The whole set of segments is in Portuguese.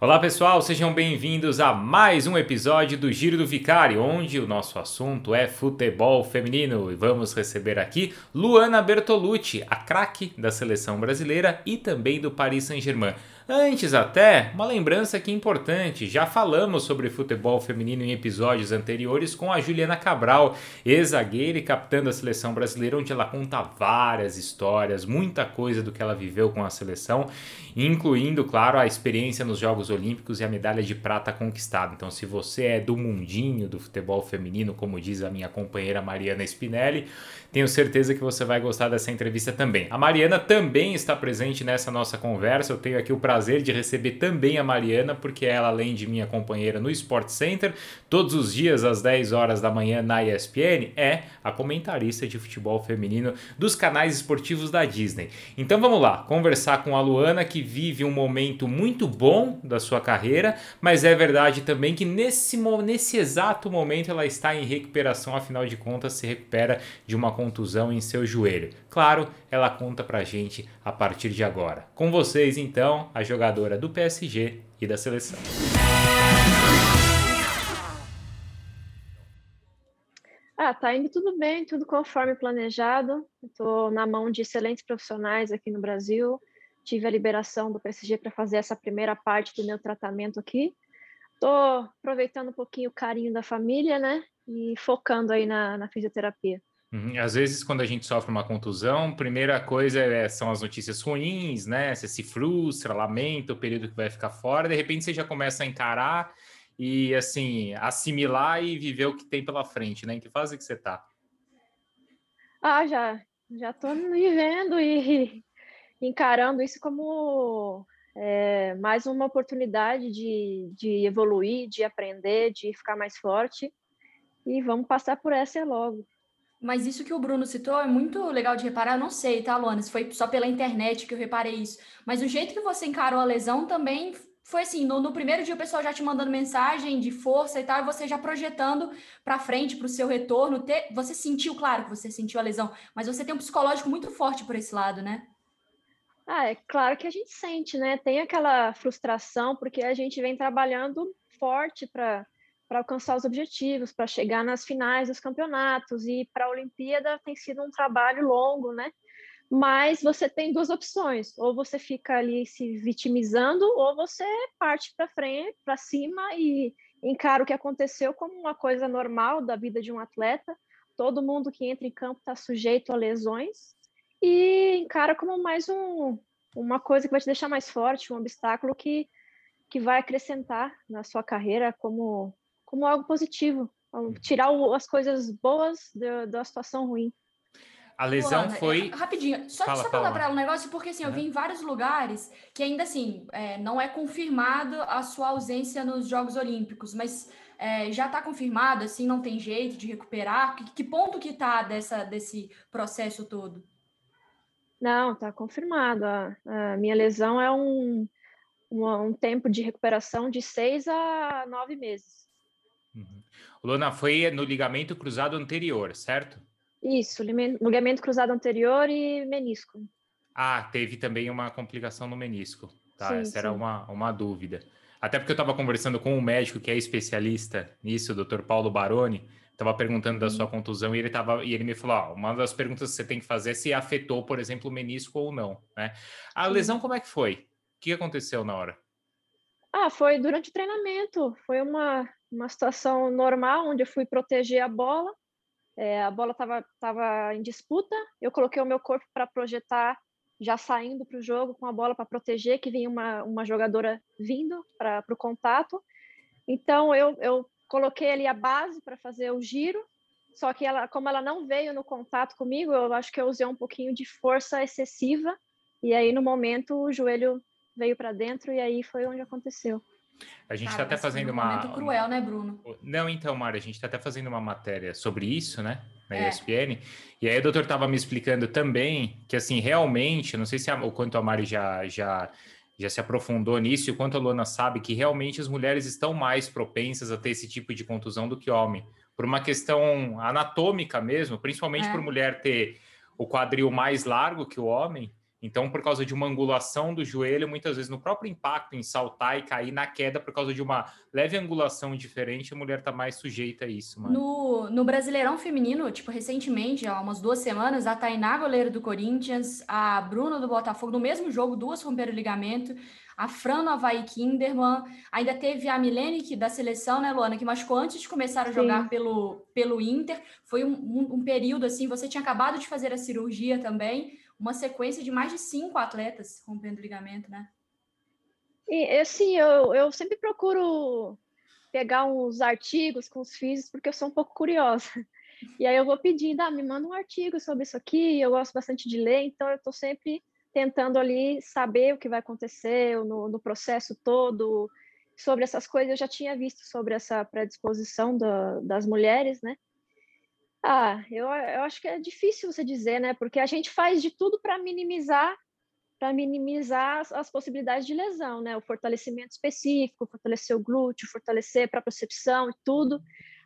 Olá pessoal, sejam bem-vindos a mais um episódio do Giro do Vicário, onde o nosso assunto é futebol feminino e vamos receber aqui Luana Bertolucci, a craque da seleção brasileira e também do Paris Saint-Germain. Antes até, uma lembrança aqui importante, já falamos sobre futebol feminino em episódios anteriores com a Juliana Cabral, ex-zagueira e capitã da seleção brasileira, onde ela conta várias histórias, muita coisa do que ela viveu com a seleção, incluindo, claro, a experiência nos Jogos Olímpicos e a medalha de prata conquistada. Então, se você é do mundinho do futebol feminino, como diz a minha companheira Mariana Spinelli, tenho certeza que você vai gostar dessa entrevista também. A Mariana também está presente nessa nossa conversa. Eu tenho aqui o prazer de receber também a Mariana, porque ela, além de minha companheira no Sport Center, todos os dias às 10 horas da manhã na ESPN, é a comentarista de futebol feminino dos canais esportivos da Disney. Então vamos lá, conversar com a Luana, que vive um momento muito bom da sua carreira, mas é verdade também que nesse, nesse exato momento ela está em recuperação, afinal de contas, se recupera de uma contusão em seu joelho. Claro, ela conta pra gente a partir de agora. Com vocês, então, a jogadora do PSG e da seleção. Ah, tá indo tudo bem, tudo conforme planejado. Estou na mão de excelentes profissionais aqui no Brasil. Tive a liberação do PSG para fazer essa primeira parte do meu tratamento aqui. Estou aproveitando um pouquinho o carinho da família, né? E focando aí na, na fisioterapia. Uhum. Às vezes, quando a gente sofre uma contusão, primeira coisa é, são as notícias ruins, né? Você se frustra, lamenta o período que vai ficar fora, de repente você já começa a encarar e, assim, assimilar e viver o que tem pela frente, né? Em que fase que você tá? Ah, já. Já tô vivendo e encarando isso como é, mais uma oportunidade de, de evoluir, de aprender, de ficar mais forte. E vamos passar por essa logo. Mas isso que o Bruno citou é muito legal de reparar. Eu não sei, tá, Luana? Se foi só pela internet que eu reparei isso. Mas o jeito que você encarou a lesão também foi assim: no, no primeiro dia o pessoal já te mandando mensagem de força e tal, e você já projetando para frente, para o seu retorno. Ter, você sentiu, claro que você sentiu a lesão, mas você tem um psicológico muito forte por esse lado, né? Ah, é claro que a gente sente, né? Tem aquela frustração, porque a gente vem trabalhando forte para para alcançar os objetivos, para chegar nas finais dos campeonatos e para a Olimpíada tem sido um trabalho longo, né? Mas você tem duas opções: ou você fica ali se vitimizando, ou você parte para frente, para cima e encara o que aconteceu como uma coisa normal da vida de um atleta. Todo mundo que entra em campo está sujeito a lesões e encara como mais um, uma coisa que vai te deixar mais forte, um obstáculo que, que vai acrescentar na sua carreira como como algo positivo, uhum. tirar o, as coisas boas da, da situação ruim. A lesão foi. É, rapidinho, só, fala, só para lembrar um negócio, porque assim, eu vi em vários lugares que ainda assim é, não é confirmado a sua ausência nos Jogos Olímpicos, mas é, já está confirmado, assim, não tem jeito de recuperar. Que, que ponto que está dessa, desse processo todo? Não, está confirmado. A, a, minha lesão é um, um, um tempo de recuperação de seis a nove meses. Uhum. Luna, foi no ligamento cruzado anterior, certo? Isso, ligamento cruzado anterior e menisco. Ah, teve também uma complicação no menisco, tá? Sim, Essa sim. era uma, uma dúvida. Até porque eu estava conversando com um médico que é especialista nisso, o Dr. Paulo Baroni, estava perguntando da uhum. sua contusão e ele tava, e ele me falou: ó, uma das perguntas que você tem que fazer é se afetou, por exemplo, o menisco ou não, né? A lesão como é que foi? O que aconteceu na hora? Ah, foi durante o treinamento. Foi uma uma situação normal, onde eu fui proteger a bola. É, a bola estava tava em disputa, eu coloquei o meu corpo para projetar, já saindo para o jogo com a bola para proteger, que vinha uma, uma jogadora vindo para o contato. Então, eu, eu coloquei ali a base para fazer o giro, só que ela, como ela não veio no contato comigo, eu acho que eu usei um pouquinho de força excessiva, e aí no momento o joelho veio para dentro, e aí foi onde aconteceu. A gente está até fazendo uma. Momento cruel, né, Bruno? Não, então, Mari, a gente está até fazendo uma matéria sobre isso, né? Na é. ESPN. E aí o doutor estava me explicando também que, assim, realmente, não sei se a, o quanto a Mari já, já, já se aprofundou nisso e o quanto a Luana sabe que realmente as mulheres estão mais propensas a ter esse tipo de contusão do que homem. Por uma questão anatômica mesmo, principalmente é. por mulher ter o quadril mais largo que o homem Então, por causa de uma angulação do joelho, muitas vezes no próprio impacto em saltar e cair na queda, por causa de uma leve angulação diferente, a mulher está mais sujeita a isso. Mano. No, no Brasileirão Feminino, tipo, recentemente, há umas duas semanas, a Tainá, goleira do Corinthians, a Bruna do Botafogo, no mesmo jogo, duas romperam o ligamento, a Fran no Havaí Kinderman, ainda teve a Milene que, da seleção, né, Luana, que machucou antes de começar a jogar pelo, pelo Inter. Foi um, um, um período assim, você tinha acabado de fazer a cirurgia também uma sequência de mais de cinco atletas rompendo ligamento, né? E assim, eu, eu sempre procuro pegar uns artigos com os físicos, porque eu sou um pouco curiosa. E aí eu vou pedindo, ah, me manda um artigo sobre isso aqui, eu gosto bastante de ler, então eu estou sempre tentando ali saber o que vai acontecer no, no, processo todo, sobre essas coisas. Eu já tinha visto sobre essa predisposição da, das mulheres, né? Ah, eu, eu acho que é difícil você dizer, né? Porque a gente faz de tudo para minimizar para minimizar as, as, possibilidades de lesão, né? O fortalecimento específico, fortalecer o glúteo, fortalecer para procepção e tudo.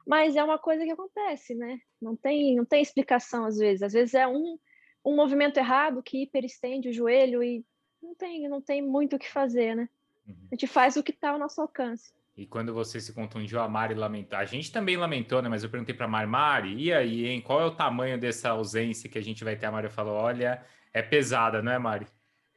Mas é uma coisa que acontece, né? Não tem, não tem explicação às vezes. Às vezes é um, um movimento errado que hiperestende o joelho e não tem, não tem muito o que fazer, né? Uhum. A gente faz o que está ao nosso alcance. E quando você se contundiu, a Mari lamentou. A gente também lamentou, né? Mas eu perguntei para a Mari, Mari, e aí, hein? Qual é o tamanho dessa ausência que a gente vai ter? A Mari falou: olha, é pesada, não é, Mari?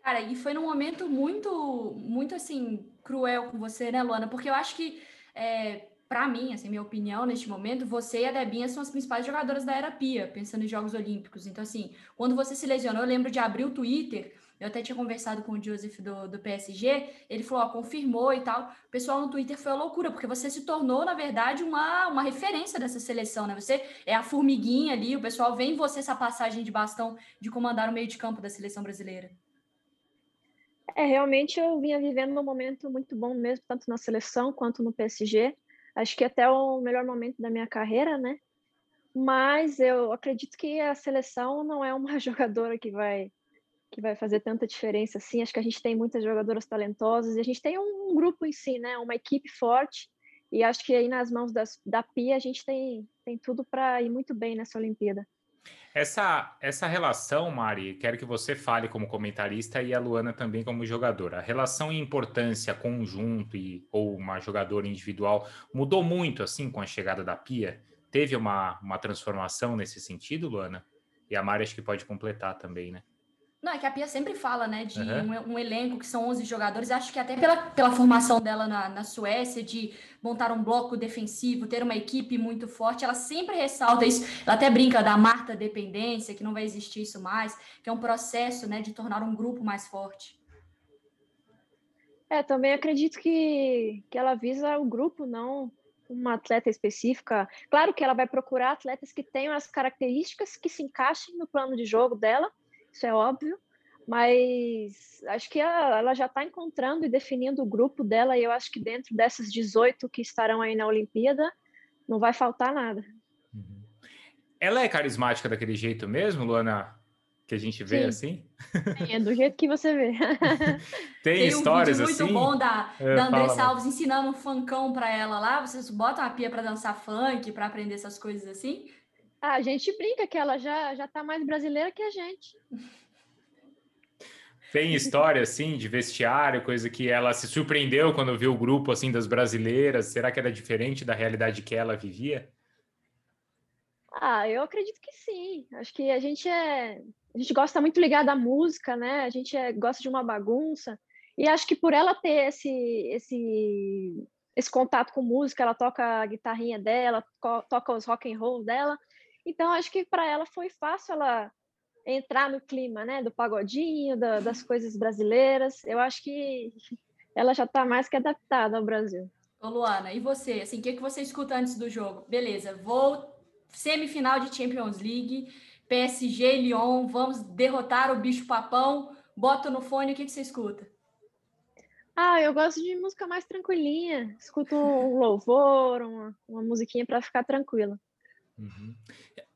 Cara, e foi num momento muito, muito assim, cruel com você, né, Luana? Porque eu acho que, é, para mim, assim, minha opinião neste momento, você e a Debinha são as principais jogadoras da era Pia, pensando em Jogos Olímpicos. Então, assim, quando você se lesionou, eu lembro de abrir o Twitter eu até tinha conversado com o Joseph do, do PSG, ele falou, ó, confirmou e tal. O pessoal no Twitter foi a loucura, porque você se tornou, na verdade, uma, uma referência dessa seleção, né? Você é a formiguinha ali, o pessoal vê em você essa passagem de bastão de comandar o meio de campo da seleção brasileira. É, realmente eu vinha vivendo um momento muito bom mesmo, tanto na seleção quanto no PSG. Acho que até o melhor momento da minha carreira, né? Mas eu acredito que a seleção não é uma jogadora que vai que vai fazer tanta diferença assim. Acho que a gente tem muitas jogadoras talentosas e a gente tem um, grupo em si, né? Uma equipe forte. E acho que aí nas mãos das, da Pia a gente tem, tem tudo para ir muito bem nessa Olimpíada. Essa, essa relação, Mari, quero que você fale como comentarista e a Luana também como jogadora. A relação e importância conjunto e, ou uma jogadora individual mudou muito assim com a chegada da Pia? Teve uma, uma transformação nesse sentido, Luana? E a Mari acho que pode completar também, né? Não, é que a Pia sempre fala, né, de uhum. um, um, elenco que são 11 jogadores. Acho que até pela, pela formação dela na, na Suécia, de montar um bloco defensivo, ter uma equipe muito forte, ela sempre ressalta isso. Ela até brinca da Marta dependência, que não vai existir isso mais, que é um processo, né, de tornar um grupo mais forte. É, também acredito que, que ela visa o grupo, não uma atleta específica. Claro que ela vai procurar atletas que tenham as características que se encaixem no plano de jogo dela, isso é óbvio, mas acho que ela, ela já está encontrando e definindo o grupo dela, e eu acho que dentro dessas 18 que estarão aí na Olimpíada, não vai faltar nada. Uhum. Ela é carismática daquele jeito mesmo, Luana? Que a gente vê Sim. assim? Sim, é do jeito que você vê. Tem, Tem histórias um vídeo muito bom da, é, da Andressa Alves ensinando um funkão para ela lá. Vocês botam a pia para dançar funk, para aprender essas coisas assim? A gente brinca que ela já já tá mais brasileira que a gente. Tem história assim de vestiário, coisa que ela se surpreendeu quando viu o grupo assim das brasileiras. Será que era diferente da realidade que ela vivia? Ah, eu acredito que sim. Acho que a gente é a gente gosta muito ligada à música, né? A gente é, gosta de uma bagunça. E acho que por ela ter esse esse esse contato com música, ela toca a guitarrinha dela, toca os rock and roll dela, então, acho que para ela foi fácil ela entrar no clima, né, do pagodinho, da, das coisas brasileiras. Eu acho que ela já está mais que adaptada ao Brasil. Ô Luana, e você? Assim, o que, que você escuta antes do jogo? Beleza, vou semifinal de Champions League, PSG, Lyon, vamos derrotar o bicho papão. Bota no fone, o que, que você escuta? Ah, eu gosto de música mais tranquilinha. Escuto um louvor, uma, uma musiquinha para ficar tranquila. Uhum.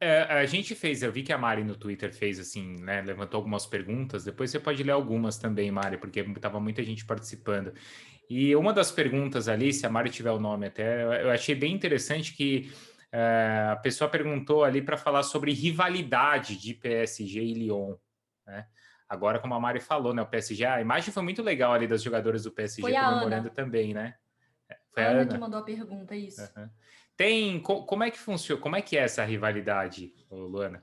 É, a gente fez, eu vi que a Mari no Twitter fez assim, né? Levantou algumas perguntas. Depois você pode ler algumas também, Mari, porque estava muita gente participando. E uma das perguntas ali, se a Mari tiver o nome até, eu achei bem interessante que é, a pessoa perguntou ali para falar sobre rivalidade de PSG e Lyon. Né? Agora, como a Mari falou, né? O PSG, a imagem foi muito legal ali das jogadoras do PSG foi comemorando também, né? É, foi a, a Ana, Ana que mandou a pergunta, isso. Uhum. Tem. Como é que funciona? Como é que é essa rivalidade, Luana?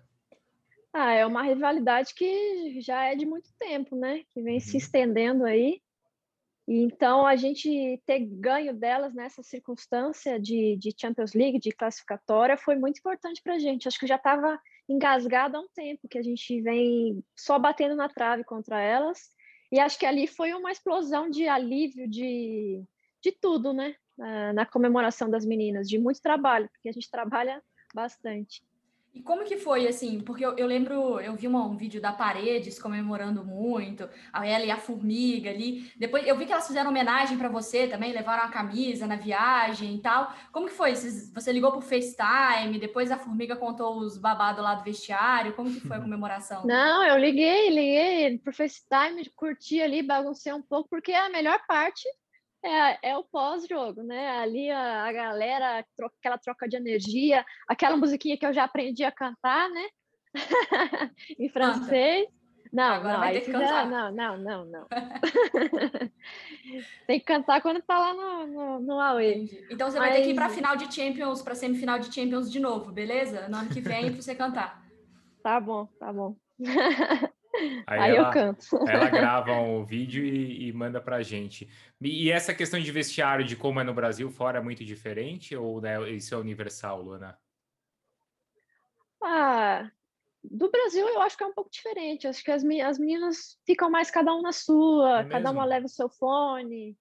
Ah, é uma rivalidade que já é de muito tempo, né? Que vem uhum. se estendendo aí. E então a gente ter ganho delas nessa circunstância de, de Champions League, de classificatória, foi muito importante para a gente. Acho que já estava engasgado há um tempo que a gente vem só batendo na trave contra elas. E acho que ali foi uma explosão de alívio de, de tudo, né? Na, na comemoração das meninas, de muito trabalho, porque a gente trabalha bastante. E como que foi, assim? Porque eu, eu lembro, eu vi uma, um vídeo da Paredes comemorando muito, a ela e a Formiga ali. Depois eu vi que elas fizeram homenagem para você também, levaram a camisa na viagem e tal. Como que foi? Você ligou por FaceTime, depois a Formiga contou os babados lá do vestiário. Como que foi a comemoração? Não, eu liguei, liguei por FaceTime, curti ali, baguncei um pouco, porque é a melhor parte é, é o pós-jogo, né? Ali a, a galera, troca, aquela troca de energia, aquela musiquinha que eu já aprendi a cantar, né? em francês. Não, Agora não, vai ter que cantar. não, não, não, não. Tem que cantar quando tá lá no, no, no Aue. Então você Mas... vai ter que ir para final de Champions, para semifinal de Champions de novo, beleza? No ano que vem para você cantar. Tá bom, tá bom. Aí, Aí ela, eu canto. Ela grava o um vídeo e, e manda pra gente. E, e, essa questão de vestiário, de como é no Brasil, fora é muito diferente? Ou né, isso é universal, Luana? Ah, do Brasil eu acho que é um pouco diferente. Acho que as, as meninas ficam mais cada um na sua, é cada uma leva o seu fone.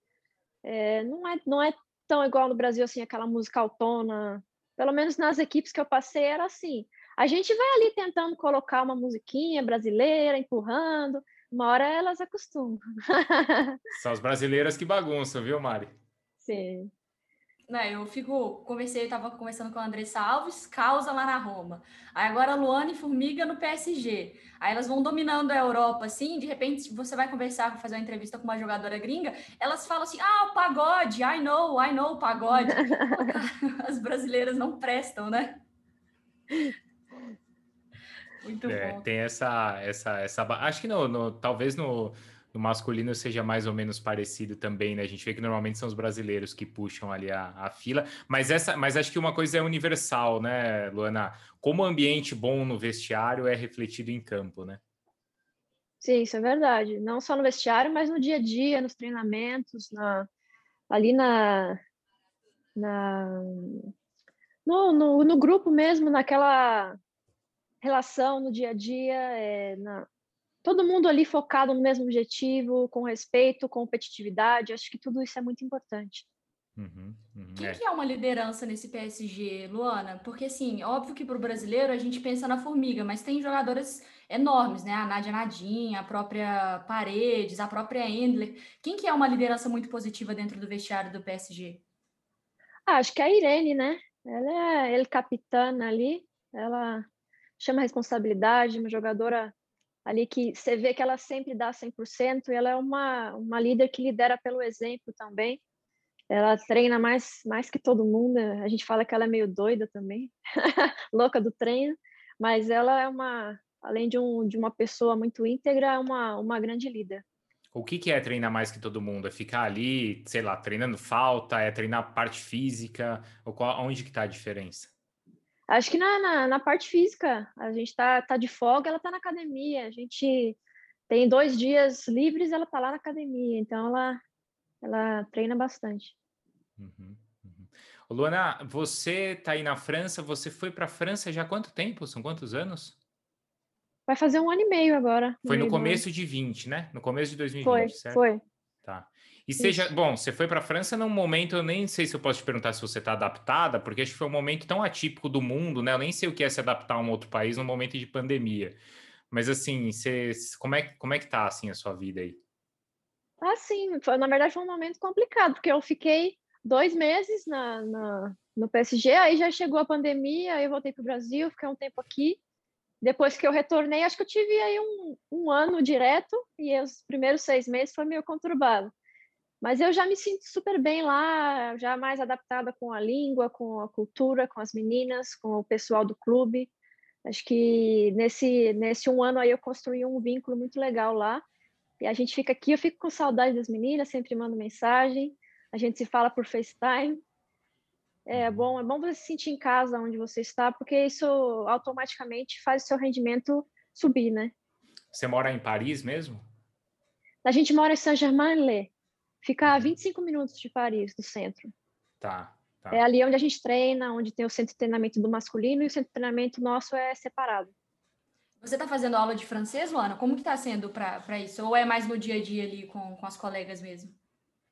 É, não, é, não é tão igual no Brasil, assim, aquela música autona. Pelo menos nas equipes que eu passei era assim. A gente vai ali tentando colocar uma musiquinha brasileira, empurrando, uma hora elas acostumam. São as brasileiras que bagunçam, viu, Mari? Sim. Não, eu fico, conversei, eu estava conversando com a Andressa Alves, causa lá na Roma. Aí agora a Luana e Formiga no PSG. Aí elas vão dominando a Europa, assim, de repente você vai conversar, fazer uma entrevista com uma jogadora gringa, elas falam assim, ah, o pagode, I know, I know, pagode. As brasileiras não prestam, né? Muito é, bom. Tem essa, essa, essa. Acho que no, no talvez no, no, masculino seja mais ou menos parecido também, né? A gente vê que normalmente são os brasileiros que puxam ali a, a fila, mas essa, mas acho que uma coisa é universal, né, Luana? Como o ambiente bom no vestiário é refletido em campo, né? Sim, isso é verdade. Não só no vestiário, mas no dia a dia, nos treinamentos, na, ali na, na no, no, no grupo mesmo, naquela relação no dia a dia, é, na, todo mundo ali focado no mesmo objetivo, com respeito, competitividade, acho que tudo isso é muito importante. Uhum, uhum, Quem é. que é uma liderança nesse PSG, Luana? Porque, assim, óbvio que para o brasileiro a gente pensa na formiga, mas tem jogadoras enormes, né? A Nádia Nadinha, a própria Paredes, a própria Endler. Quem que é uma liderança muito positiva dentro do vestiário do PSG? Ah, acho que é a Irene, né? Ela é ele capitã ali, ela chama responsabilidade, uma jogadora ali que você vê que ela sempre dá 100% e ela é uma, uma líder que lidera pelo exemplo também. Ela treina mais, mais que todo mundo, a gente fala que ela é meio doida também, louca do treino, mas ela é uma, além de, um, de uma pessoa muito íntegra, é uma, uma grande líder. O que, que é treinar mais que todo mundo? É ficar ali, sei lá, treinando falta? É treinar parte física? Ou qual, onde que está a diferença? Acho que na, na, na, parte física, a gente tá, tá de folga, ela tá na academia. A gente tem dois dias livres, ela tá lá na academia. Então, ela, ela treina bastante. Uhum, uhum. Luana, você tá aí na França, você foi para a França já há quanto tempo? São quantos anos? Vai fazer um ano e meio agora. Foi no começo de 20, né? No começo de 2020, foi, certo? Foi, Tá. E seja, bom, você foi para a França num momento, eu nem sei se eu posso te perguntar se você está adaptada, porque acho que foi um momento tão atípico do mundo, né? Eu nem sei o que é se adaptar a um outro país num momento de pandemia. Mas assim, você, como é, como é que tá assim a sua vida aí? Ah, sim, foi, na verdade foi um momento complicado, porque eu fiquei dois meses na, na no PSG, aí já chegou a pandemia, aí eu voltei para o Brasil, fiquei um tempo aqui. Depois que eu retornei, acho que eu tive aí um, um ano direto, e os primeiros seis meses foi meio conturbado. Mas eu já me sinto super bem lá, já mais adaptada com a língua, com a cultura, com as meninas, com o pessoal do clube. Acho que nesse, nesse um ano aí eu construí um vínculo muito legal lá. E a gente fica aqui, eu fico com saudade das meninas, sempre mando mensagem, a gente se fala por FaceTime. É uhum. bom, é bom você se sentir em casa onde você está, porque isso automaticamente faz o seu rendimento subir, né? Você mora em Paris mesmo? A gente mora em Saint-Germain-en-Laye. Fica a 25 uhum. minutos de Paris, do centro. Tá, tá. É ali onde a gente treina, onde tem o centro de treinamento do masculino e o centro de treinamento nosso é separado. Você está fazendo aula de francês, Luana? Como que está sendo para isso? Ou é mais no dia a dia ali com, com as colegas mesmo?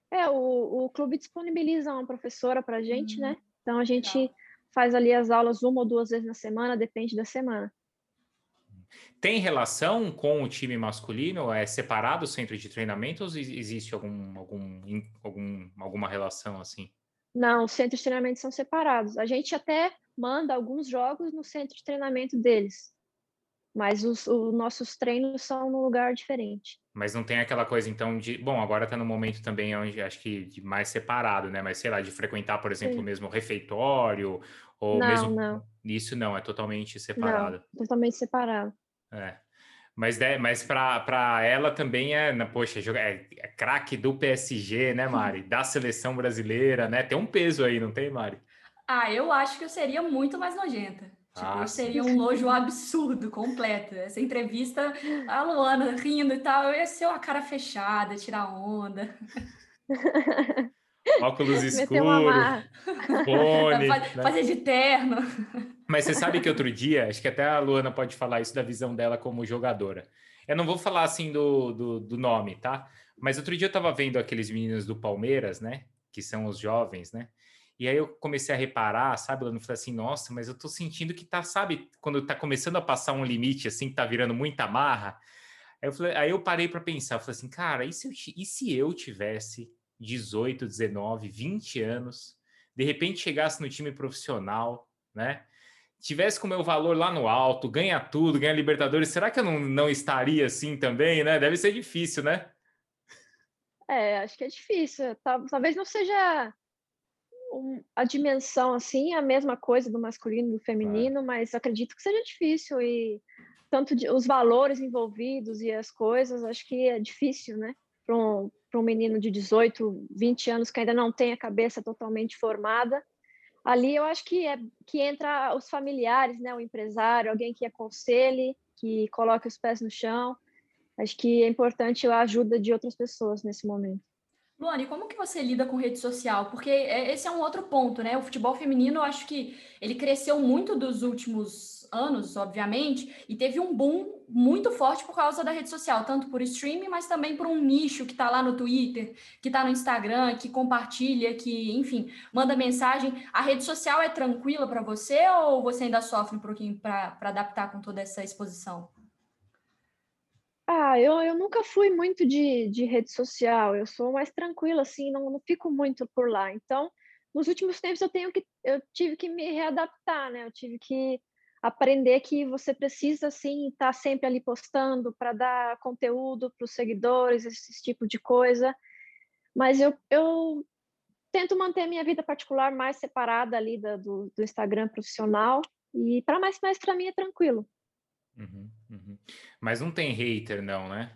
É, o, o clube disponibiliza uma professora para a gente, né? Uhum. Então a gente Legal. faz ali as aulas uma ou duas vezes na semana, depende da semana. Tem relação com o time masculino? É separado o centro de treinamento ou existe algum, algum, algum, alguma relação assim? Não, os centros de treinamento são separados. A gente até manda alguns jogos no centro de treinamento deles mas os, os, nossos treinos são num lugar diferente. Mas não tem aquela coisa, então, de. Bom, agora está no momento também onde acho que de mais separado, né? Mas sei lá, de frequentar, por exemplo, o mesmo refeitório, ou não, mesmo. Não. Isso não, é totalmente separado. Não, totalmente separado. É. Mas, é, mas para ela também é, na, poxa, é, é craque do PSG, né, Mari? Da seleção brasileira, né? Tem um peso aí, não tem, Mari? Ah, eu acho que eu seria muito mais nojenta. Tipo, ah, seria um nojo absurdo, completo. Essa entrevista, a Luana rindo e tal, eu ia ser uma cara fechada, tirar onda. Óculos escuros, fone. Faz, né? Fazer de terno. Mas você sabe que outro dia, acho que até a Luana pode falar isso da visão dela como jogadora. Eu não vou falar assim do, do, do nome, tá? Mas outro dia eu tava vendo aqueles meninos do Palmeiras, né? Que são os jovens, né? E aí eu comecei a reparar, sabe, eu falei assim, nossa, mas eu tô sentindo que tá, sabe, quando tá começando a passar um limite, assim, que tá virando muita marra. Aí eu, falei, aí eu parei para pensar, eu falei assim, cara, e se, eu, e se eu tivesse 18, 19, 20 anos, de repente chegasse no time profissional, né? Tivesse com o meu valor lá no alto, ganha tudo, ganha Libertadores, será que eu não, não estaria assim também, né? Deve ser difícil, né? É, acho que é difícil. Talvez não seja a dimensão assim a mesma coisa do masculino e do feminino, é. mas acredito que seja difícil e tanto de, os valores envolvidos e as coisas, acho que é difícil, né? Para um, um menino de 18, 20 anos que ainda não tem a cabeça totalmente formada. Ali eu acho que é que entra os familiares, né? O empresário, alguém que aconselhe, que coloque os pés no chão. Acho que é importante a ajuda de outras pessoas nesse momento. Luane, como que você lida com rede social? Porque é, esse é um outro ponto, né? O futebol feminino, eu acho que ele cresceu muito dos últimos anos, obviamente, e teve um boom muito forte por causa da rede social, tanto por streaming, mas também por um nicho que está lá no Twitter, que está no Instagram, que compartilha, que, enfim, manda mensagem. A rede social é tranquila para você ou você ainda sofre um pouquinho para adaptar com toda essa exposição? Ah, eu, eu nunca fui muito de, de rede social, eu sou mais tranquila, assim, não, não fico muito por lá. Então, nos últimos tempos eu tenho que, eu tive que me readaptar, né? Eu tive que aprender que você precisa, assim, estar tá sempre ali postando para dar conteúdo para os seguidores, esse tipo de coisa. Mas eu, eu tento manter minha vida particular mais separada ali da, do, do Instagram profissional e para mais, mais para mim é tranquilo. Uhum, uhum. Mas não tem hater, não, né?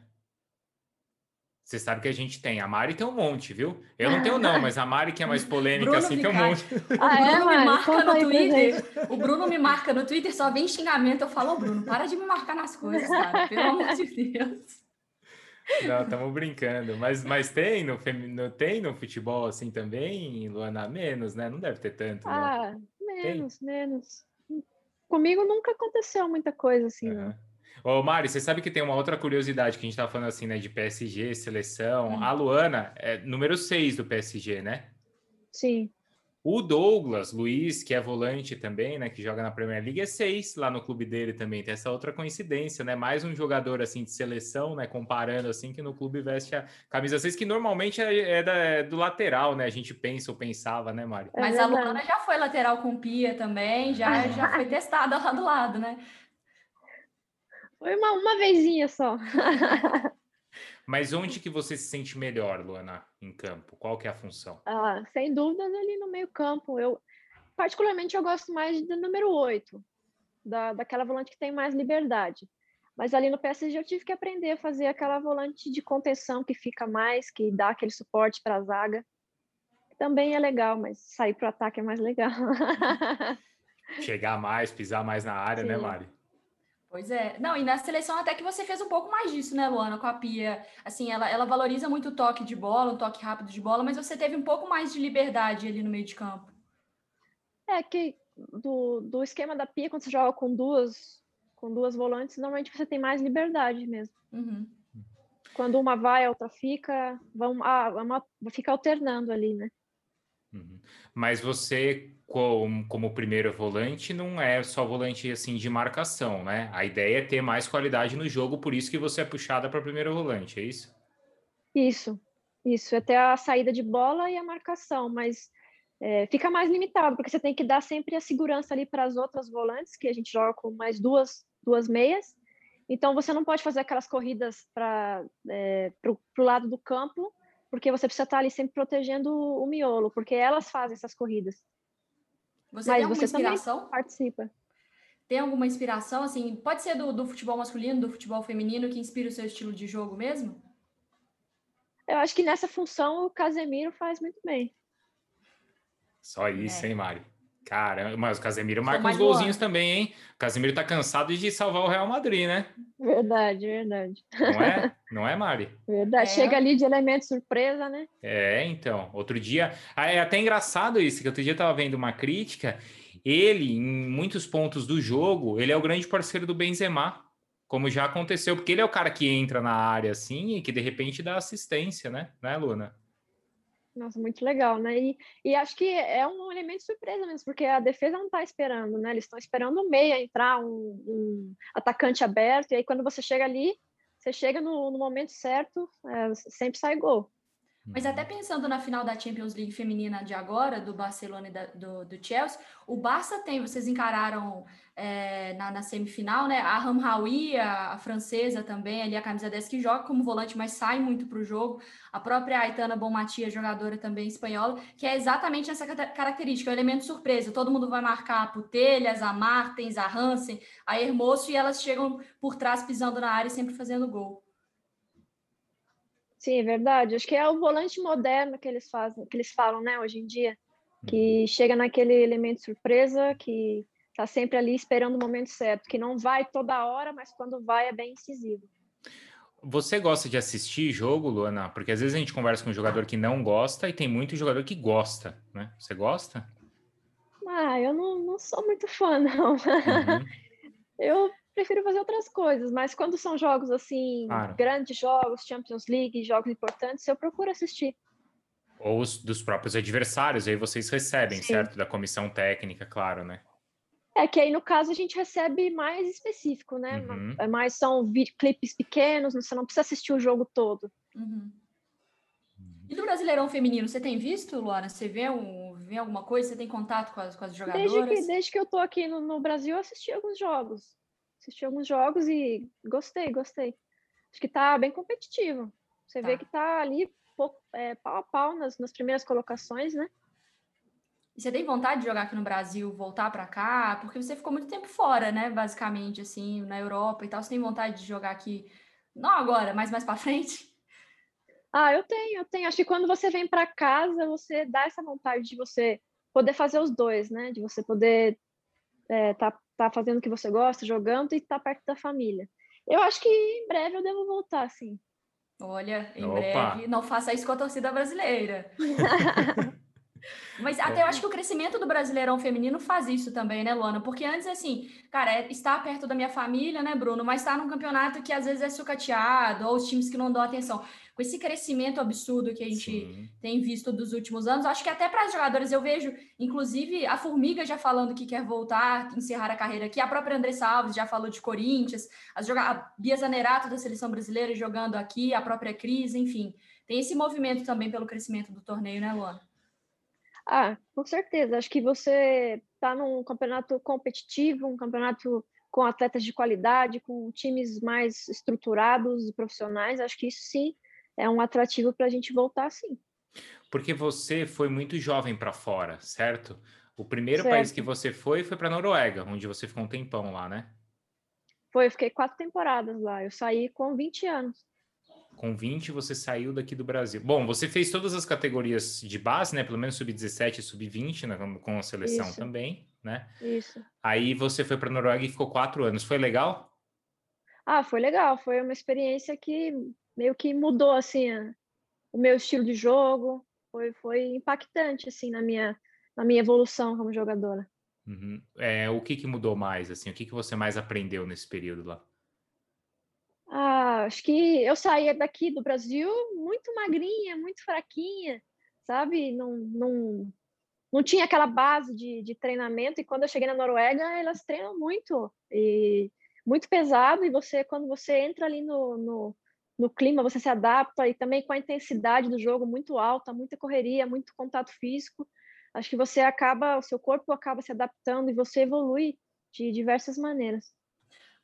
Você sabe que a gente tem. A Mari tem um monte, viu? Eu não tenho, não, mas a Mari, que é mais polêmica, Bruno assim, tem um monte. Ah, é, Bruno me marca no Twitter. O Bruno me marca no Twitter, só vem xingamento. Eu falo, Bruno, para de me marcar nas coisas, cara. Pelo amor de Deus. Não, estamos brincando. Mas, mas tem no, no, tem no futebol assim também, Luana? Menos, né? Não deve ter tanto. Ah, menos, tem? menos. Comigo nunca aconteceu muita coisa assim, uhum. Ô, Mari, você sabe que tem uma outra curiosidade que a gente tá falando assim, né, de PSG, seleção. Uhum. A Luana é número 6 do PSG, né? Sim. O Douglas Luiz, que é volante também, né, que joga na Premier League, é seis lá no clube dele também. Tem essa outra coincidência, né? Mais um jogador assim de seleção, né, comparando assim que no clube veste a camisa 6, que normalmente é, é, da, é, do lateral, né? A gente pensa ou pensava, né, Mari? Mas é a Luana já foi lateral com Pia também, já já foi testada lá do lado, né? Foi uma, uma vezinha só. Mas onde que você se sente melhor, Luana, em campo? Qual que é a função? Ah, sem dúvidas ali no meio campo. Eu particularmente eu gosto mais do número 8. da, daquela volante que tem mais liberdade. Mas ali no PSG eu tive que aprender a fazer aquela volante de contenção que fica mais, que dá aquele suporte para a zaga. Também é legal, mas sair para o ataque é mais legal. Chegar mais, pisar mais na área, né, Sim. né, Mari? Pois é. Não, e na seleção até que você fez um pouco mais disso, né, Luana, com a Pia. Assim, ela, ela valoriza muito o toque de bola, o toque rápido de bola, mas você teve um pouco mais de liberdade ali no meio de campo. É que do, do esquema da Pia, quando você joga com duas, com duas volantes, normalmente você tem mais liberdade mesmo. Uhum. Quando uma vai, a outra fica, vão, ah, uma, fica alternando ali, né? Uhum. Mas você, como, como primeiro volante, não é só volante assim de marcação, né? A ideia é ter mais qualidade no jogo, por isso que você é puxada para primeiro volante, é isso? Isso, isso. Até a saída de bola e a marcação, mas é, fica mais limitado, porque você tem que dar sempre a segurança ali para as outras volantes, que a gente joga com mais duas, duas meias. Então você não pode fazer aquelas corridas para é, o lado do campo porque você precisa estar ali sempre protegendo o miolo, porque elas fazem essas corridas. Você Mas tem alguma você inspiração? participa. Tem alguma inspiração, assim, pode ser do, do futebol masculino, do futebol feminino, que inspira o seu estilo de jogo mesmo? Eu acho que nessa função o Casemiro faz muito bem. Só isso, é. hein, Mari? Caramba, mas o Casemiro marca uns golzinhos também, hein? O Casemiro tá cansado de salvar o Real Madrid, né? Verdade, verdade. Não é? Não é, Mari? Verdade. É. Chega ali de elemento surpresa, né? É, então. Outro dia. Ah, é até engraçado isso, que outro dia eu tava vendo uma crítica. Ele, em muitos pontos do jogo, ele é o grande parceiro do Benzema, como já aconteceu, porque ele é o cara que entra na área assim e que de repente dá assistência, né? Né, Luna? Nossa, muito legal, né? E, e acho que é um elemento surpresa mesmo, porque a defesa não está esperando, né? Eles estão esperando o meia entrar, um, um, atacante aberto, e aí quando você chega ali, você chega no, no momento certo, é, sempre sai gol. Mas até pensando na final da Champions League feminina de agora, do Barcelona e da, do, do Chelsea, o Barça tem, vocês encararam é, na, na, semifinal, né? A Ramraoui, a, a, francesa também, ali a camisa 10, que joga como volante, mas sai muito para o jogo. A própria Aitana Bonmatia, jogadora também espanhola, que é exatamente essa característica, o elemento surpresa. Todo mundo vai marcar a Putelhas, a Martens, a Hansen, a Hermoso, e elas chegam por trás pisando na área e sempre fazendo gol. Sim, é verdade. Acho que é o volante moderno que eles fazem, que eles falam, né, hoje em dia, que uhum. chega naquele elemento surpresa, que tá sempre ali esperando o momento certo, que não vai toda hora, mas quando vai é bem incisivo. Você gosta de assistir jogo, Luana? Porque às vezes a gente conversa com um jogador que não gosta e tem muito jogador que gosta, né? Você gosta? Ah, eu não, não sou muito fã, não. Uhum. eu prefiro fazer outras coisas, mas quando são jogos assim, claro. grandes jogos, Champions League, jogos importantes, eu procuro assistir. Ou os dos próprios adversários, aí vocês recebem, Sim. certo? Da comissão técnica, claro, né? É que aí, no caso, a gente recebe mais específico, né? Uhum. É mais são clipes pequenos, você não precisa assistir o jogo todo. Uhum. E do Brasileirão Feminino, você tem visto, Luana? Você vê, um, vê alguma coisa? Você tem contato com as, com as jogadoras? Desde que, desde que eu tô aqui no, no Brasil, eu assisti alguns jogos. Assisti alguns jogos e gostei, gostei. Acho que tá bem competitivo. Você tá. vê que tá ali pouco, é, pau a pau nas, nas primeiras colocações, né? E você tem vontade de jogar aqui no Brasil, voltar para cá? Porque você ficou muito tempo fora, né? Basicamente, assim, na Europa e tal. Você tem vontade de jogar aqui, não agora, mas mais para frente? Ah, eu tenho, eu tenho. Acho que quando você vem para casa, você dá essa vontade de você poder fazer os dois, né? De você poder é, tá, tá fazendo o que você gosta, jogando e tá perto da família. Eu acho que em breve eu devo voltar, sim. Olha, em Opa. breve, não faça isso com a torcida brasileira. Mas até eu acho que o crescimento do Brasileirão Feminino faz isso também, né, Luana? Porque antes, assim, cara, é estar perto da minha família, né, Bruno? Mas estar num campeonato que às vezes é sucateado, ou os times que não dão atenção. Com esse crescimento absurdo que a gente Sim. tem visto dos últimos anos, acho que até para as jogadoras eu vejo, inclusive, a Formiga já falando que quer voltar, encerrar a carreira aqui, a própria Andressa Alves já falou de Corinthians, as joga a Bia Zanerato da seleção brasileira jogando aqui, a própria Cris, enfim. Tem esse movimento também pelo crescimento do torneio, né, Luana? Ah, com certeza. Acho que você está num campeonato competitivo, um campeonato com atletas de qualidade, com times mais estruturados e profissionais. Acho que isso sim é um atrativo para a gente voltar, sim. Porque você foi muito jovem para fora, certo? O primeiro certo. país que você foi foi para Noruega, onde você ficou um tempão lá, né? Foi, eu fiquei quatro temporadas lá. Eu saí com 20 anos. Com 20 você saiu daqui do Brasil. Bom, você fez todas as categorias de base, né? Pelo menos sub-17 e sub-20 né? com a seleção Isso. também, né? Isso. Aí você foi para Noruega e ficou quatro anos. Foi legal? Ah, foi legal. Foi uma experiência que meio que mudou assim o meu estilo de jogo. Foi, foi impactante assim na minha na minha evolução como jogadora. Uhum. É, o que, que mudou mais assim? O que, que você mais aprendeu nesse período lá? Ah, acho que eu saía daqui do Brasil muito magrinha, muito fraquinha, sabe? Não, não, não tinha aquela base de, de treinamento. E quando eu cheguei na Noruega, elas treinam muito e muito pesado. E você, quando você entra ali no, no, no clima, você se adapta e também com a intensidade do jogo muito alta, muita correria, muito contato físico. Acho que você acaba, o seu corpo acaba se adaptando e você evolui de diversas maneiras.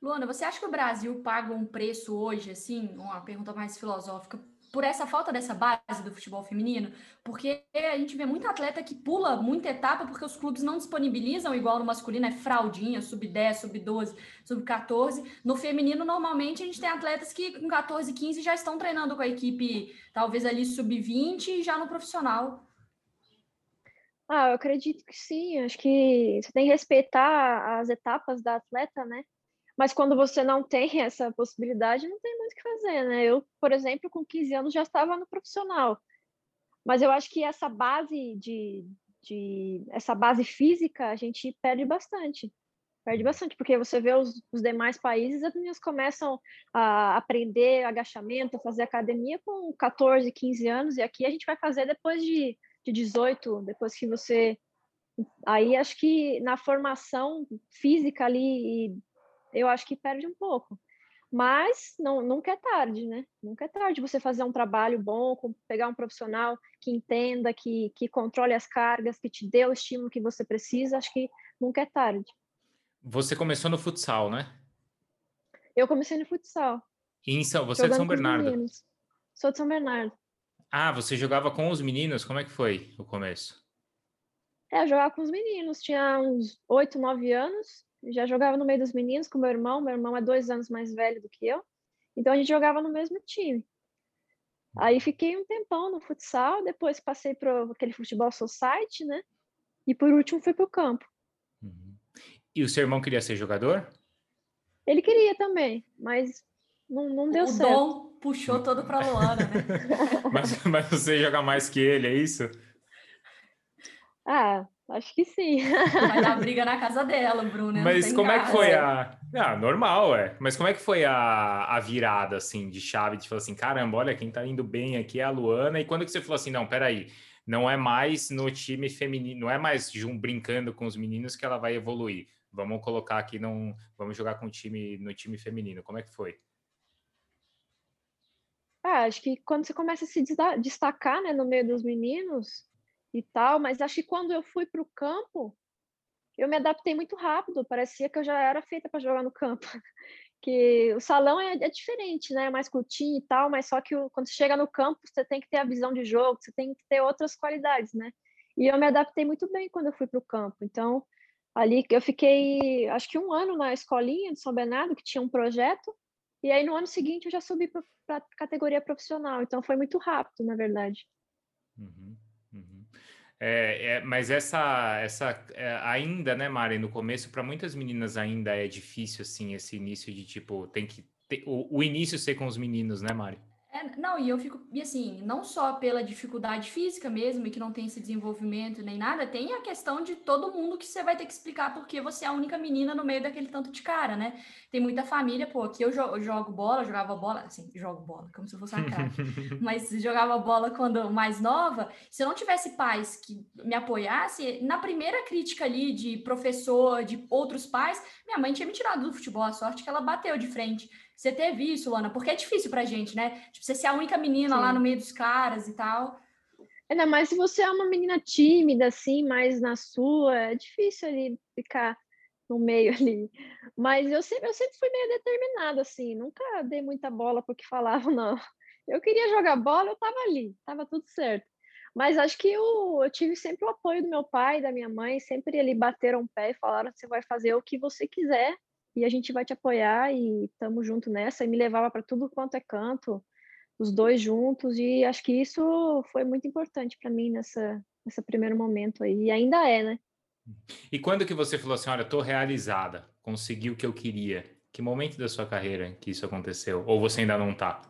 Luana, você acha que o Brasil paga um preço hoje, assim, uma pergunta mais filosófica, por essa falta dessa base do futebol feminino? Porque a gente vê muito atleta que pula muita etapa porque os clubes não disponibilizam, igual no masculino, é fraldinha, sub-10, sub-12, sub-14. No feminino, normalmente, a gente tem atletas que com 14, 15 já estão treinando com a equipe, talvez ali sub-20 já no profissional. Ah, eu acredito que sim. Acho que você tem que respeitar as etapas da atleta, né? Mas quando você não tem essa possibilidade, não tem muito o que fazer, né? Eu, por exemplo, com 15 anos já estava no profissional. Mas eu acho que essa base de, de essa base física a gente perde bastante. Perde bastante, porque você vê os, os demais países, as meninas começam a aprender agachamento, a fazer academia com 14, 15 anos, e aqui a gente vai fazer depois de, de 18, depois que você. Aí acho que na formação física ali eu acho que perde um pouco. Mas não, nunca é tarde, né? Nunca é tarde você fazer um trabalho bom, pegar um profissional que entenda, que, que controle as cargas, que te dê o estímulo que você precisa. Acho que nunca é tarde. Você começou no futsal, né? Eu comecei no futsal. E em São, você é de São Bernardo? Sou de São Bernardo. Ah, você jogava com os meninos? Como é que foi o começo? É, eu jogava com os meninos. Tinha uns oito, nove anos já jogava no meio dos meninos com meu irmão. Meu irmão é dois anos mais velho do que eu. Então a gente jogava no mesmo time. Aí fiquei um tempão no futsal, depois passei para aquele futebol society, né? E por último fui para o campo. Uhum. E o seu irmão queria ser jogador? Ele queria também, mas não, não deu o certo. O Dom puxou todo para Luana, né? mas, mas você joga mais que ele, é isso? Ah, Acho que sim. Vai dar briga na casa dela, Bruna. Mas como casa. é que foi a. Ah, normal, é. Mas como é que foi a, a virada, assim, de chave? De falar assim, caramba, olha, quem tá indo bem aqui é a Luana. E quando que você falou assim, não, peraí, não é mais no time feminino, não é mais Jun brincando com os meninos que ela vai evoluir. Vamos colocar aqui, não, vamos jogar com o time no time feminino. Como é que foi? Ah, acho que quando você começa a se destacar, né, no meio dos meninos, e tal, mas acho que quando eu fui para o campo, eu me adaptei muito rápido, parecia que eu já era feita para jogar no campo. que o salão é, é, diferente, né? É mais curtinho e tal, mas só que o, quando você chega no campo, você tem que ter a visão de jogo, você tem que ter outras qualidades, né? E eu me adaptei muito bem quando eu fui para o campo. Então, ali eu fiquei, acho que um ano na escolinha de São Bernardo, que tinha um projeto, e aí no ano seguinte eu já subi para a categoria profissional. Então, foi muito rápido, na verdade. Uhum. É, é, mas essa, essa é, ainda, né, Mari, no começo, para muitas meninas ainda é difícil, assim, esse início de tipo, tem que ter, o, o início ser com os meninos, né, Mari? É, não, e eu fico, e assim, não só pela dificuldade física mesmo, e que não tem esse desenvolvimento nem nada, tem a questão de todo mundo que você vai ter que explicar porque você é a única menina no meio daquele tanto de cara, né? Tem muita família, pô, aqui eu jogo, eu jogo bola, jogava bola, assim, jogo bola, como se eu fosse uma cara, mas jogava bola quando mais nova. Se eu não tivesse pais que me apoiassem, na primeira crítica ali de professor, de outros pais, minha mãe tinha me tirado do futebol, a sorte que ela bateu de frente. Você teve isso, Lana? Porque é difícil pra gente, né? Tipo, você ser a única menina Sim. lá no meio dos caras e tal. Ainda mais se você é uma menina tímida, assim, mais na sua, é difícil ali ficar no meio ali. Mas eu sempre, eu sempre fui meio determinada, assim, nunca dei muita bola porque falavam, não. Eu queria jogar bola, eu tava ali, tava tudo certo. Mas acho que eu, eu, tive sempre o apoio do meu pai, da minha mãe, sempre eles bateram o pé e falaram: você vai fazer o que você quiser e a gente vai te apoiar e estamos junto nessa. E me levava para tudo quanto é canto, os dois juntos, e acho que isso foi muito importante para mim nessa, nesse primeiro momento aí, e ainda é, né? E quando que você falou assim, olha, estou realizada, consegui o que eu queria? Que momento da sua carreira que isso aconteceu? Ou você ainda não está?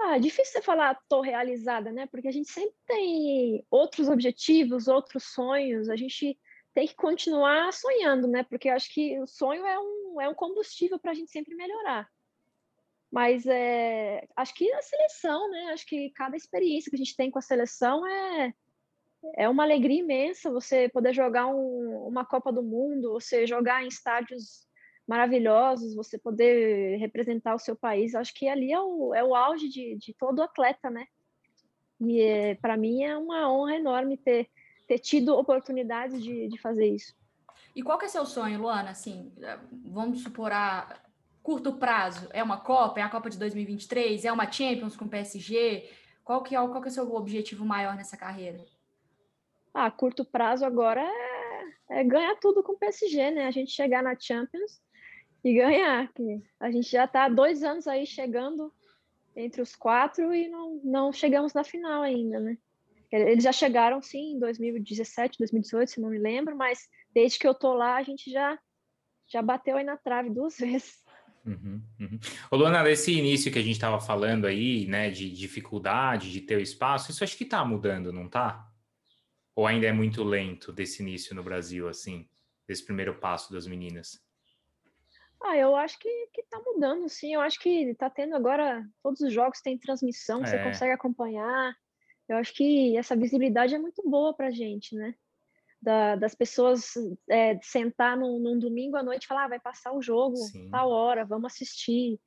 Ah, é difícil você falar tô realizada, né? Porque a gente sempre tem outros objetivos, outros sonhos. A gente tem que continuar sonhando, né? Porque acho que o sonho é um, é um combustível para a gente sempre melhorar. Mas é, acho que a seleção, né? Acho que cada experiência que a gente tem com a seleção é, é uma alegria imensa você poder jogar um, uma Copa do Mundo, você jogar em estádios maravilhosos, você poder representar o seu país. Acho que ali é o, é o auge de, de todo atleta, né? E é, para mim é uma honra enorme ter, ter tido oportunidades de, de fazer isso. E qual que é seu sonho, Luana? Assim, vamos supor a curto prazo, é uma Copa, é a Copa de 2023, é uma Champions com PSG? Qual que é, qual que é o seu objetivo maior nessa carreira? Ah, curto prazo agora é, é ganhar tudo com o PSG, né? A gente chegar na Champions e ganhar. Que a gente já está dois anos aí chegando entre os quatro e não, não chegamos na final ainda, né? Eles já chegaram, sim, em 2017, 2018, se não me lembro, mas desde que eu tô lá, a gente já, já bateu aí na trave duas vezes. Uhum, uhum. Ô, Luana, esse início que a gente estava falando aí, né, de dificuldade, de ter o espaço, isso acho que está mudando, não está? Ou ainda é muito lento desse início no Brasil, assim, desse primeiro passo das meninas? Ah, eu acho que, que tá mudando, sim. Eu acho que tá tendo agora, todos os jogos têm transmissão, é. você consegue acompanhar. Eu acho que essa visibilidade é muito boa pra gente, né? Da, das pessoas é, sentar num, num, domingo à noite e falar, ah, vai passar o jogo, sim. tal hora, vamos assistir.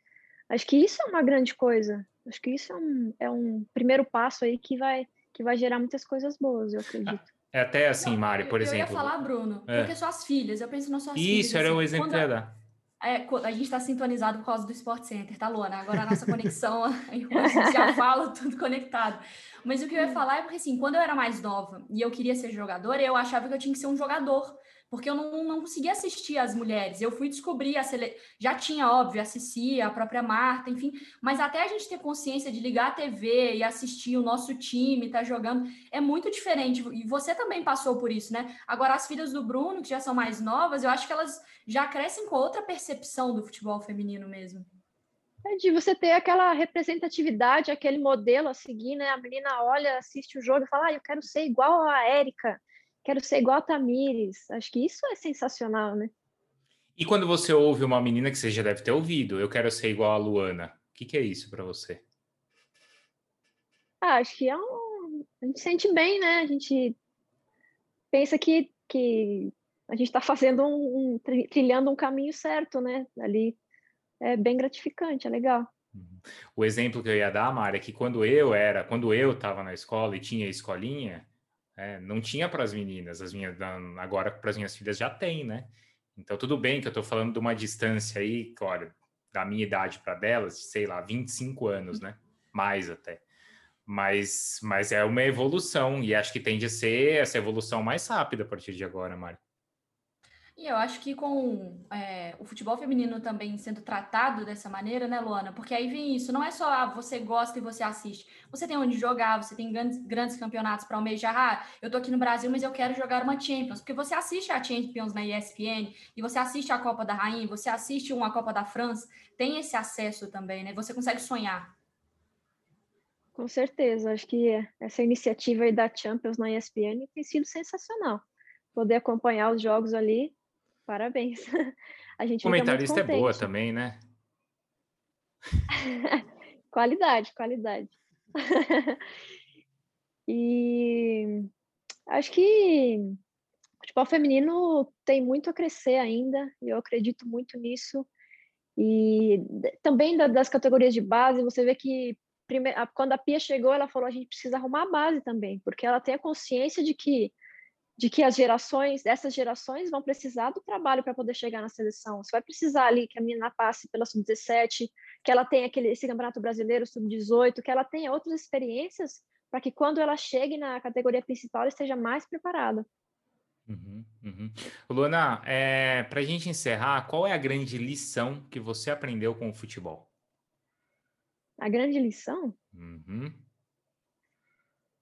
Acho que isso é uma grande coisa. Acho que isso é um, é um primeiro passo aí que vai, que vai gerar muitas coisas boas, eu acredito. É até assim, Mari, por eu exemplo. Eu ia falar, Bruno, é. porque suas filhas, eu penso nas suas isso, filhas. Isso, era assim, o exemplo que eu ia dar é, a gente está sintonizado por causa do Sport Center, tá, Luana? Agora a nossa conexão, a gente já fala tudo conectado. Mas o que eu ia falar é porque, assim, quando eu era mais nova e eu queria ser jogadora, eu achava que eu tinha que ser um jogador porque eu não, não conseguia assistir as mulheres. Eu fui descobrir a já tinha óbvio a Cici, a própria Marta, enfim, mas até a gente ter consciência de ligar a TV e assistir o nosso time tá jogando é muito diferente. E você também passou por isso, né? Agora as filhas do Bruno, que já são mais novas, eu acho que elas já crescem com outra percepção do futebol feminino mesmo. É de você ter aquela representatividade, aquele modelo a seguir, né? A menina olha, assiste o jogo e fala: ah, eu quero ser igual a Érica quero ser igual a Tamires. Acho que isso é sensacional, né? E quando você ouve uma menina que você já deve ter ouvido, eu quero ser igual a Luana, o que, que é isso para você? Ah, acho que é um... a gente sente bem, né? A gente pensa que, que a gente está fazendo um, um, trilhando um caminho certo, né? Ali é bem gratificante, é legal. Uhum. O exemplo que eu ia dar, Mara, é que quando eu era, quando eu estava na escola e tinha escolinha, é, não tinha para as meninas, as minhas agora para as minhas filhas já tem, né? Então tudo bem que eu estou falando de uma distância aí, olha, da minha idade para delas, sei lá, 25 anos, né? Mais até. Mas, mas é uma evolução e acho que tende a ser essa evolução mais rápida a partir de agora, Mário. E eu acho que com é, o futebol feminino também sendo tratado dessa maneira, né, Luana? Porque aí vem isso, não é só ah, você gosta e você assiste. Você tem onde jogar, você tem grandes, grandes campeonatos para almejar. Ah, eu tô aqui no Brasil, mas eu quero jogar uma Champions. Porque você assiste a Champions na ESPN e você assiste a Copa da Rainha, você assiste uma Copa da França, tem esse acesso também, né? Você consegue sonhar. Com certeza, acho que essa iniciativa aí da Champions na ESPN tem sido sensacional. Poder acompanhar os jogos ali Parabéns. A gente Comentarista é boa também, né? qualidade, qualidade. e acho que o futebol feminino tem muito a crescer ainda, e eu acredito muito nisso. E também das categorias de base, você vê que quando a Pia chegou, ela falou: a gente precisa arrumar a base também, porque ela tem a consciência de que de que as gerações, dessas gerações, vão precisar do trabalho para poder chegar na seleção. Você vai precisar ali que a menina passe pela sub-17, que ela tenha aquele, esse campeonato brasileiro sub-18, que ela tenha outras experiências para que quando ela chegue na categoria principal ela esteja mais preparada. Uhum, uhum. Luana, é, para a gente encerrar, qual é a grande lição que você aprendeu com o futebol? A grande lição? Uhum.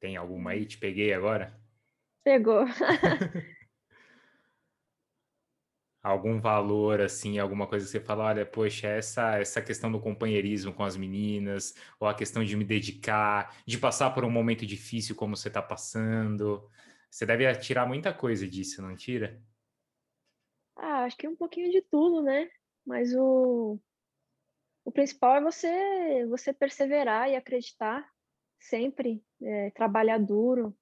Tem alguma aí? Te peguei agora? Pegou. algum valor, assim, alguma coisa que você fala, olha, poxa, essa, essa questão do companheirismo com as meninas, ou a questão de me dedicar, de passar por um momento difícil como você está passando. Você deve tirar muita coisa disso, não tira? Ah, acho que um pouquinho de tudo, né? Mas o, o principal é você, você perseverar e acreditar sempre, é, trabalhar duro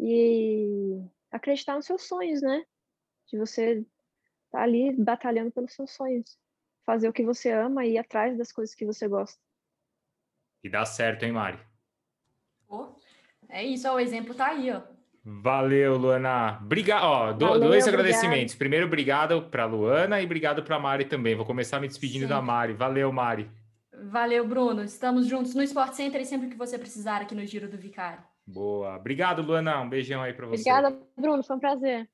e acreditar nos seus sonhos, né? De você estar tá ali batalhando pelos seus sonhos, fazer o que você ama e ir atrás das coisas que você gosta. E dá certo, hein, Mari? Oh, é isso, ó, o exemplo tá aí, ó. Valeu, Luana. Obrigado. Ó, do, Valeu, dois agradecimentos. Primeiro, obrigado para Luana e obrigado para Mari também. Vou começar me despedindo da Mari. Valeu, Mari. Valeu, Bruno. Estamos juntos no Sport Center e sempre que você precisar aqui no Giro do Vicário. Boa. Obrigado, Luana. Um beijão aí para você. Obrigada, Bruno. Foi um prazer.